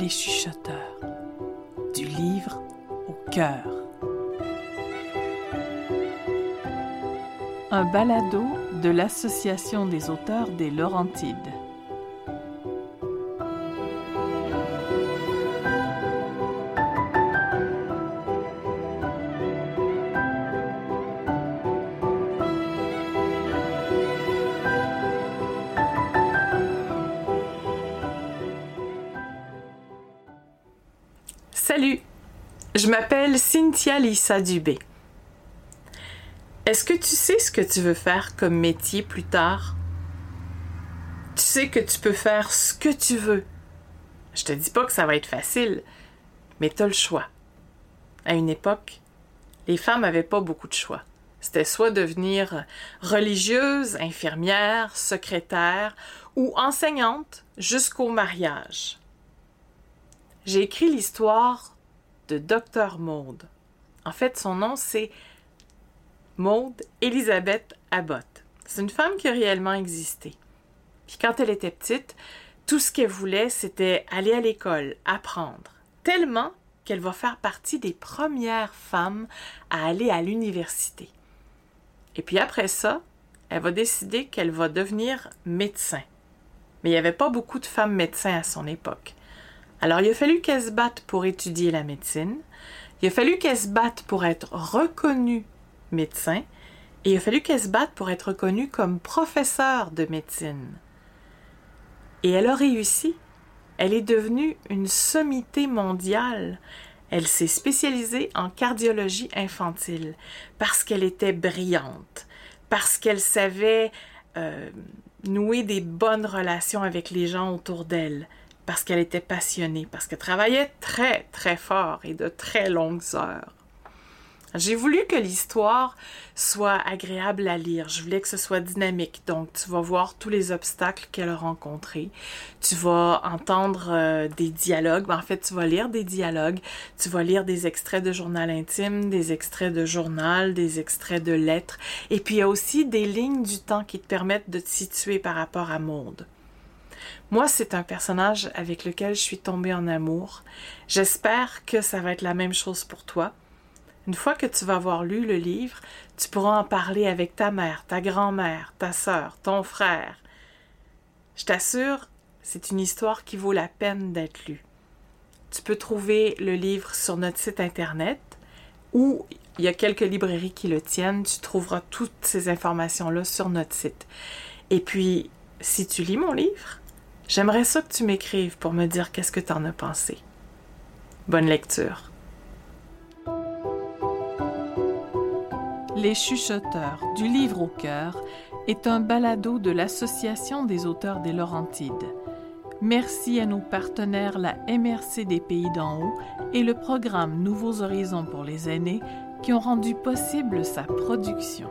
Les chuchoteurs. Du livre au cœur. Un balado de l'Association des auteurs des Laurentides. Salut, je m'appelle Cynthia Lisa Dubé. Est-ce que tu sais ce que tu veux faire comme métier plus tard? Tu sais que tu peux faire ce que tu veux. Je te dis pas que ça va être facile, mais tu as le choix. À une époque, les femmes n'avaient pas beaucoup de choix. C'était soit devenir religieuse, infirmière, secrétaire ou enseignante jusqu'au mariage. J'ai écrit l'histoire de Dr Maud. En fait, son nom c'est Maud Elisabeth Abbott. C'est une femme qui a réellement existé. Puis quand elle était petite, tout ce qu'elle voulait, c'était aller à l'école, apprendre. Tellement qu'elle va faire partie des premières femmes à aller à l'université. Et puis après ça, elle va décider qu'elle va devenir médecin. Mais il n'y avait pas beaucoup de femmes médecins à son époque. Alors, il a fallu qu'elle se batte pour étudier la médecine. Il a fallu qu'elle se batte pour être reconnue médecin. Et il a fallu qu'elle se batte pour être reconnue comme professeure de médecine. Et elle a réussi. Elle est devenue une sommité mondiale. Elle s'est spécialisée en cardiologie infantile parce qu'elle était brillante, parce qu'elle savait euh, nouer des bonnes relations avec les gens autour d'elle, parce qu'elle était passionnée, parce qu'elle travaillait très, très fort et de très longues heures. J'ai voulu que l'histoire soit agréable à lire. Je voulais que ce soit dynamique. Donc, tu vas voir tous les obstacles qu'elle a rencontrés. Tu vas entendre euh, des dialogues. Ben, en fait, tu vas lire des dialogues. Tu vas lire des extraits de journal intime, des extraits de journal, des extraits de lettres. Et puis, il y a aussi des lignes du temps qui te permettent de te situer par rapport à Monde. Moi, c'est un personnage avec lequel je suis tombée en amour. J'espère que ça va être la même chose pour toi. Une fois que tu vas avoir lu le livre, tu pourras en parler avec ta mère, ta grand-mère, ta sœur, ton frère. Je t'assure, c'est une histoire qui vaut la peine d'être lue. Tu peux trouver le livre sur notre site internet ou il y a quelques librairies qui le tiennent. Tu trouveras toutes ces informations-là sur notre site. Et puis, si tu lis mon livre, j'aimerais ça que tu m'écrives pour me dire qu'est-ce que tu en as pensé. Bonne lecture. Les chuchoteurs du livre au cœur est un balado de l'Association des auteurs des Laurentides. Merci à nos partenaires la MRC des Pays d'en haut et le programme Nouveaux Horizons pour les aînés qui ont rendu possible sa production.